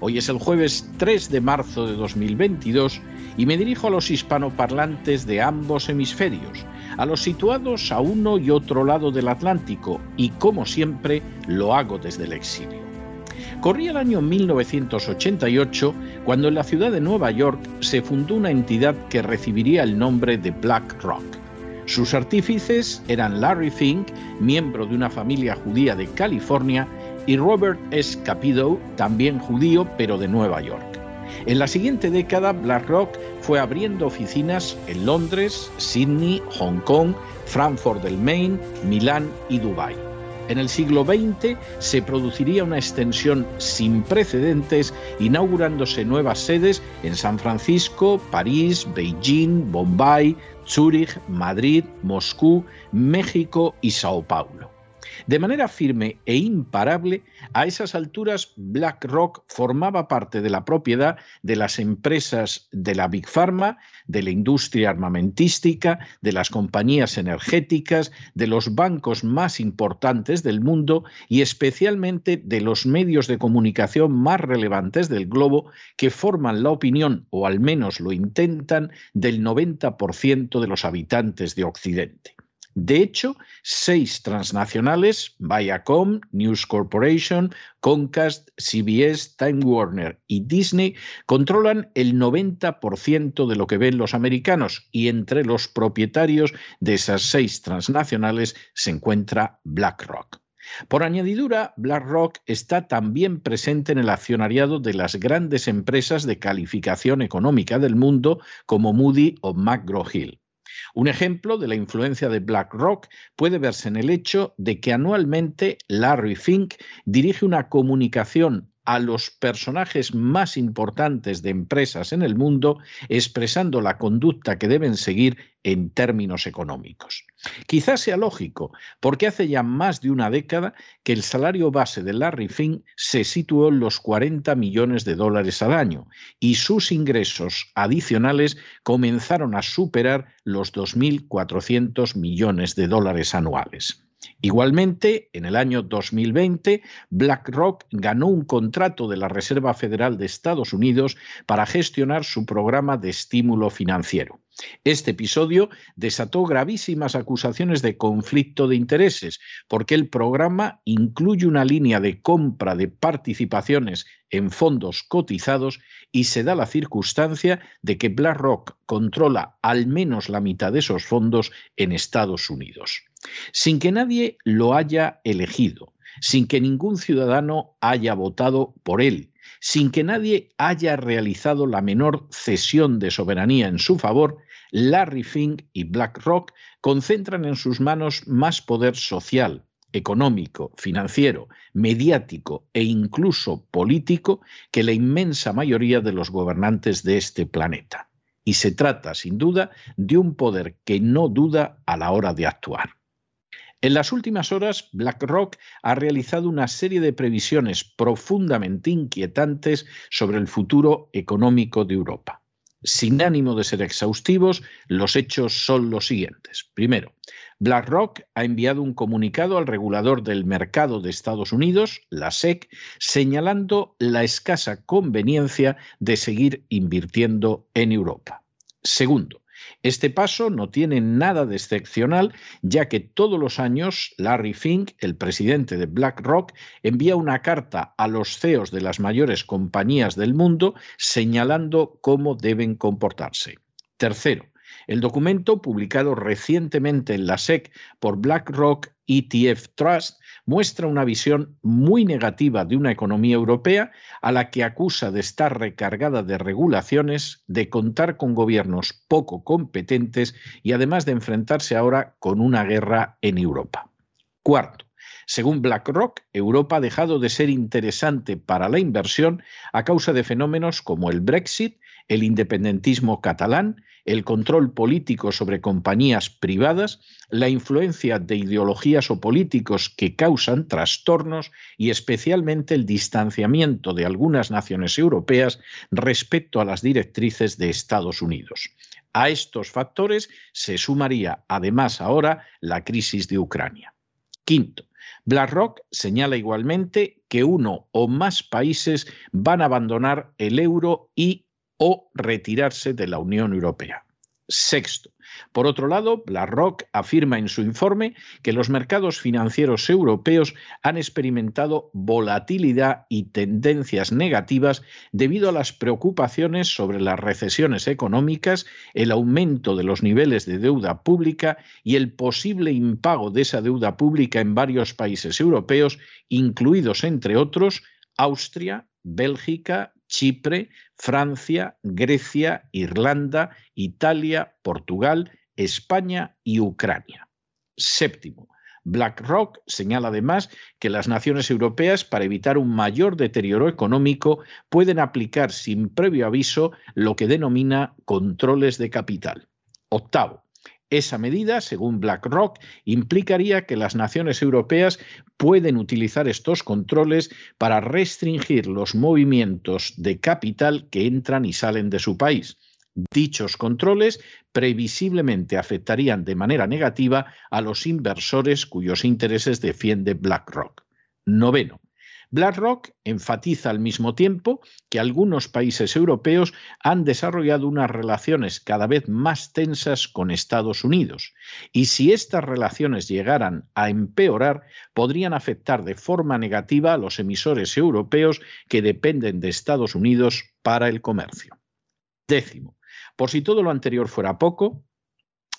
hoy es el jueves 3 de marzo de 2022 y me dirijo a los hispanoparlantes de ambos hemisferios a los situados a uno y otro lado del Atlántico y, como siempre, lo hago desde el exilio. Corría el año 1988 cuando en la ciudad de Nueva York se fundó una entidad que recibiría el nombre de BlackRock. Sus artífices eran Larry Fink, miembro de una familia judía de California, y Robert S. Capido, también judío pero de Nueva York. En la siguiente década, BlackRock fue abriendo oficinas en Londres, Sydney, Hong Kong, Frankfurt del Main, Milán y Dubái. En el siglo XX se produciría una extensión sin precedentes, inaugurándose nuevas sedes en San Francisco, París, Beijing, Bombay, Zúrich, Madrid, Moscú, México y Sao Paulo. De manera firme e imparable, a esas alturas BlackRock formaba parte de la propiedad de las empresas de la Big Pharma, de la industria armamentística, de las compañías energéticas, de los bancos más importantes del mundo y especialmente de los medios de comunicación más relevantes del globo que forman la opinión, o al menos lo intentan, del 90% de los habitantes de Occidente. De hecho, seis transnacionales, Viacom, News Corporation, Comcast, CBS, Time Warner y Disney, controlan el 90% de lo que ven los americanos y entre los propietarios de esas seis transnacionales se encuentra BlackRock. Por añadidura, BlackRock está también presente en el accionariado de las grandes empresas de calificación económica del mundo como Moody o McGraw-Hill. Un ejemplo de la influencia de BlackRock puede verse en el hecho de que anualmente Larry Fink dirige una comunicación a los personajes más importantes de empresas en el mundo, expresando la conducta que deben seguir en términos económicos. Quizás sea lógico, porque hace ya más de una década que el salario base de Larry Fink se situó en los 40 millones de dólares al año y sus ingresos adicionales comenzaron a superar los 2.400 millones de dólares anuales. Igualmente, en el año 2020, BlackRock ganó un contrato de la Reserva Federal de Estados Unidos para gestionar su programa de estímulo financiero. Este episodio desató gravísimas acusaciones de conflicto de intereses, porque el programa incluye una línea de compra de participaciones en fondos cotizados y se da la circunstancia de que BlackRock controla al menos la mitad de esos fondos en Estados Unidos. Sin que nadie lo haya elegido, sin que ningún ciudadano haya votado por él, sin que nadie haya realizado la menor cesión de soberanía en su favor, Larry Fink y BlackRock concentran en sus manos más poder social, económico, financiero, mediático e incluso político que la inmensa mayoría de los gobernantes de este planeta. Y se trata, sin duda, de un poder que no duda a la hora de actuar. En las últimas horas, BlackRock ha realizado una serie de previsiones profundamente inquietantes sobre el futuro económico de Europa. Sin ánimo de ser exhaustivos, los hechos son los siguientes. Primero, BlackRock ha enviado un comunicado al regulador del mercado de Estados Unidos, la SEC, señalando la escasa conveniencia de seguir invirtiendo en Europa. Segundo, Este paso no tiene nada de excepcional, ya que todos los años Larry Fink, el presidente de BlackRock, envía una carta a los CEOs de las mayores compañías del mundo señalando cómo deben comportarse. Tercero, el documento, publicado recientemente en la SEC por BlackRock ETF Trust, muestra una visión muy negativa de una economía europea a la que acusa de estar recargada de regulaciones, de contar con gobiernos poco competentes y además de enfrentarse ahora con una guerra en Europa. Cuarto, según BlackRock, Europa ha dejado de ser interesante para la inversión a causa de fenómenos como el Brexit, el independentismo catalán el control político sobre compañías privadas, la influencia de ideologías o políticos que causan trastornos y especialmente el distanciamiento de algunas naciones europeas respecto a las directrices de Estados Unidos. A estos factores se sumaría además ahora la crisis de Ucrania. Quinto, BlackRock señala igualmente que uno o más países van a abandonar el euro y o retirarse de la Unión Europea. Sexto. Por otro lado, BlackRock afirma en su informe que los mercados financieros europeos han experimentado volatilidad y tendencias negativas debido a las preocupaciones sobre las recesiones económicas, el aumento de los niveles de deuda pública y el posible impago de esa deuda pública en varios países europeos, incluidos, entre otros, Austria, Bélgica, Chipre, Francia, Grecia, Irlanda, Italia, Portugal, España y Ucrania. Séptimo, BlackRock señala además que las naciones europeas, para evitar un mayor deterioro económico, pueden aplicar sin previo aviso lo que denomina controles de capital. Octavo, esa medida, según BlackRock, implicaría que las naciones europeas pueden utilizar estos controles para restringir los movimientos de capital que entran y salen de su país. Dichos controles previsiblemente afectarían de manera negativa a los inversores cuyos intereses defiende BlackRock. Noveno. BlackRock enfatiza al mismo tiempo que algunos países europeos han desarrollado unas relaciones cada vez más tensas con Estados Unidos y si estas relaciones llegaran a empeorar podrían afectar de forma negativa a los emisores europeos que dependen de Estados Unidos para el comercio. Décimo. Por si todo lo anterior fuera poco,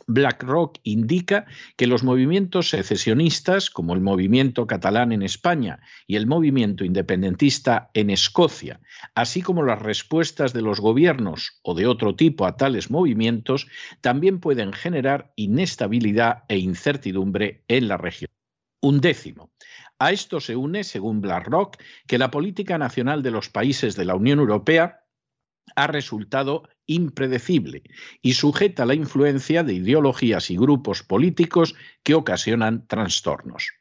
BlackRock indica que los movimientos secesionistas, como el movimiento catalán en España y el movimiento independentista en Escocia, así como las respuestas de los gobiernos o de otro tipo a tales movimientos, también pueden generar inestabilidad e incertidumbre en la región. Un décimo. A esto se une, según BlackRock, que la política nacional de los países de la Unión Europea ha resultado impredecible y sujeta a la influencia de ideologías y grupos políticos que ocasionan trastornos.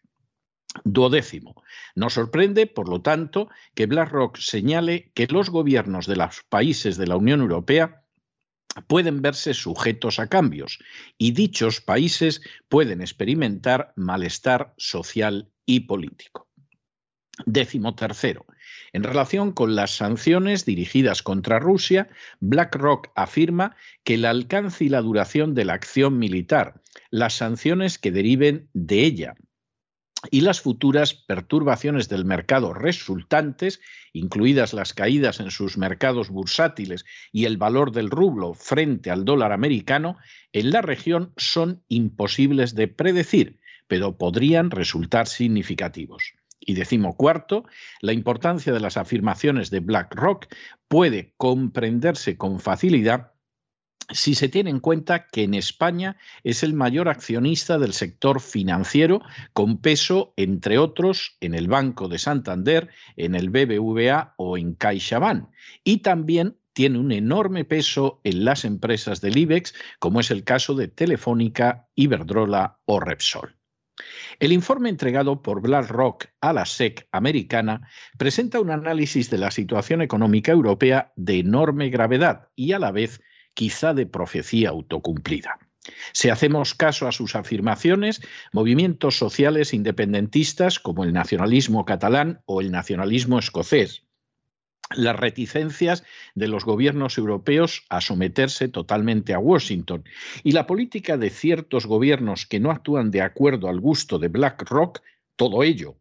Duodécimo. Nos sorprende, por lo tanto, que BlackRock señale que los gobiernos de los países de la Unión Europea pueden verse sujetos a cambios y dichos países pueden experimentar malestar social y político. Décimo tercero. En relación con las sanciones dirigidas contra Rusia, BlackRock afirma que el alcance y la duración de la acción militar, las sanciones que deriven de ella y las futuras perturbaciones del mercado resultantes, incluidas las caídas en sus mercados bursátiles y el valor del rublo frente al dólar americano, en la región son imposibles de predecir, pero podrían resultar significativos. Y decimocuarto, la importancia de las afirmaciones de BlackRock puede comprenderse con facilidad si se tiene en cuenta que en España es el mayor accionista del sector financiero, con peso, entre otros, en el Banco de Santander, en el BBVA o en CaixaBank, y también tiene un enorme peso en las empresas del IBEX, como es el caso de Telefónica, Iberdrola o Repsol. El informe entregado por BlackRock a la SEC americana presenta un análisis de la situación económica europea de enorme gravedad y a la vez quizá de profecía autocumplida. Si hacemos caso a sus afirmaciones, movimientos sociales independentistas como el nacionalismo catalán o el nacionalismo escocés, las reticencias de los gobiernos europeos a someterse totalmente a Washington. Y la política de ciertos gobiernos que no actúan de acuerdo al gusto de BlackRock, todo ello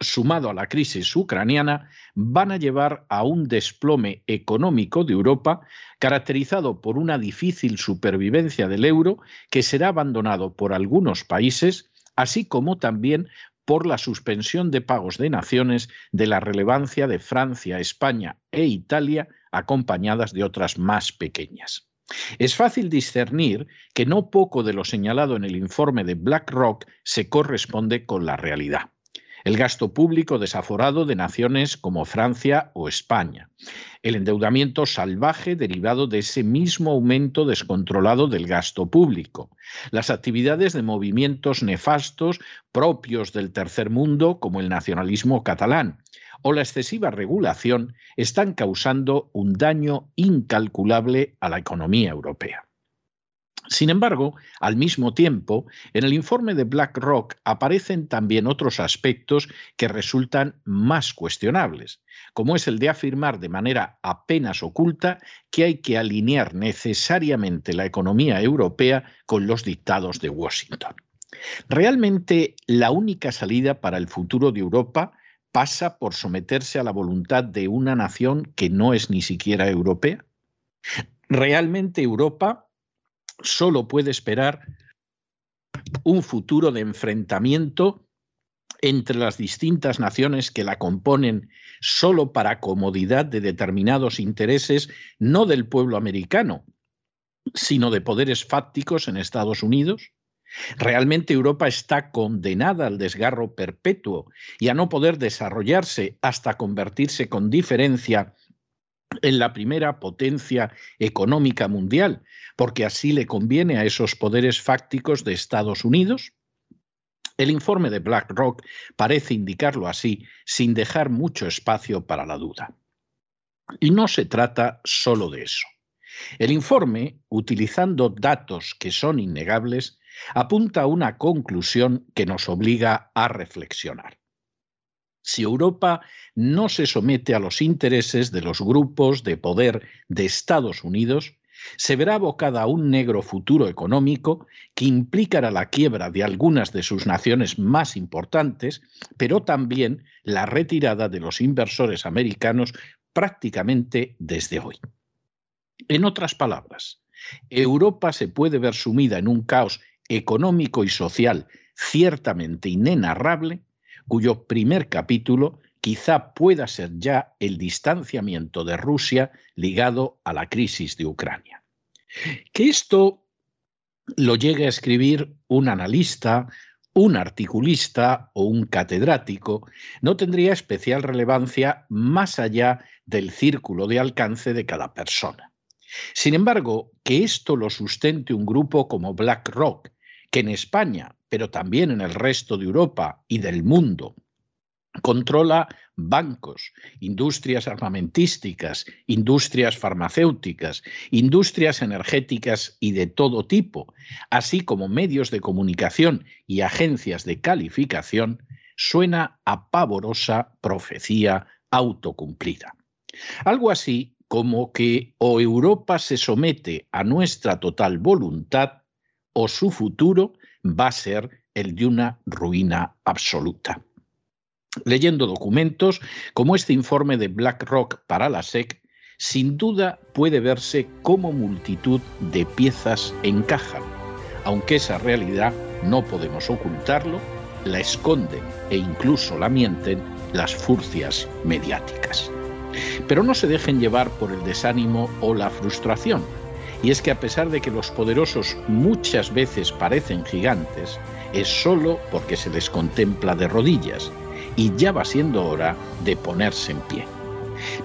sumado a la crisis ucraniana, van a llevar a un desplome económico de Europa caracterizado por una difícil supervivencia del euro que será abandonado por algunos países, así como también por la suspensión de pagos de naciones de la relevancia de Francia, España e Italia, acompañadas de otras más pequeñas. Es fácil discernir que no poco de lo señalado en el informe de BlackRock se corresponde con la realidad el gasto público desaforado de naciones como Francia o España, el endeudamiento salvaje derivado de ese mismo aumento descontrolado del gasto público, las actividades de movimientos nefastos propios del tercer mundo como el nacionalismo catalán o la excesiva regulación están causando un daño incalculable a la economía europea. Sin embargo, al mismo tiempo, en el informe de BlackRock aparecen también otros aspectos que resultan más cuestionables, como es el de afirmar de manera apenas oculta que hay que alinear necesariamente la economía europea con los dictados de Washington. ¿Realmente la única salida para el futuro de Europa pasa por someterse a la voluntad de una nación que no es ni siquiera europea? ¿Realmente Europa solo puede esperar un futuro de enfrentamiento entre las distintas naciones que la componen solo para comodidad de determinados intereses, no del pueblo americano, sino de poderes fácticos en Estados Unidos? ¿Realmente Europa está condenada al desgarro perpetuo y a no poder desarrollarse hasta convertirse con diferencia en la primera potencia económica mundial, porque así le conviene a esos poderes fácticos de Estados Unidos? El informe de BlackRock parece indicarlo así, sin dejar mucho espacio para la duda. Y no se trata solo de eso. El informe, utilizando datos que son innegables, apunta a una conclusión que nos obliga a reflexionar. Si Europa no se somete a los intereses de los grupos de poder de Estados Unidos, se verá abocada a un negro futuro económico que implicará la quiebra de algunas de sus naciones más importantes, pero también la retirada de los inversores americanos prácticamente desde hoy. En otras palabras, Europa se puede ver sumida en un caos económico y social ciertamente inenarrable cuyo primer capítulo quizá pueda ser ya el distanciamiento de Rusia ligado a la crisis de Ucrania. Que esto lo llegue a escribir un analista, un articulista o un catedrático no tendría especial relevancia más allá del círculo de alcance de cada persona. Sin embargo, que esto lo sustente un grupo como BlackRock, que en España, pero también en el resto de Europa y del mundo, controla bancos, industrias armamentísticas, industrias farmacéuticas, industrias energéticas y de todo tipo, así como medios de comunicación y agencias de calificación, suena a pavorosa profecía autocumplida. Algo así como que o Europa se somete a nuestra total voluntad o su futuro va a ser el de una ruina absoluta. Leyendo documentos como este informe de BlackRock para la SEC, sin duda puede verse cómo multitud de piezas encajan, aunque esa realidad no podemos ocultarlo, la esconden e incluso la mienten las furcias mediáticas. Pero no se dejen llevar por el desánimo o la frustración y es que a pesar de que los poderosos muchas veces parecen gigantes, es solo porque se les contempla de rodillas y ya va siendo hora de ponerse en pie.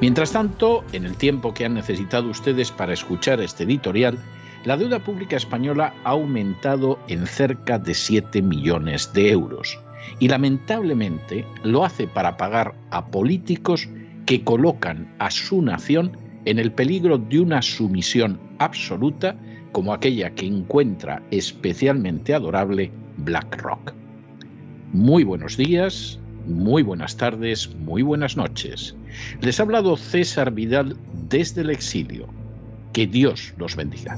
Mientras tanto, en el tiempo que han necesitado ustedes para escuchar este editorial, la deuda pública española ha aumentado en cerca de 7 millones de euros y lamentablemente lo hace para pagar a políticos que colocan a su nación en el peligro de una sumisión absoluta como aquella que encuentra especialmente adorable BlackRock. Muy buenos días, muy buenas tardes, muy buenas noches. Les ha hablado César Vidal desde el exilio. Que Dios los bendiga.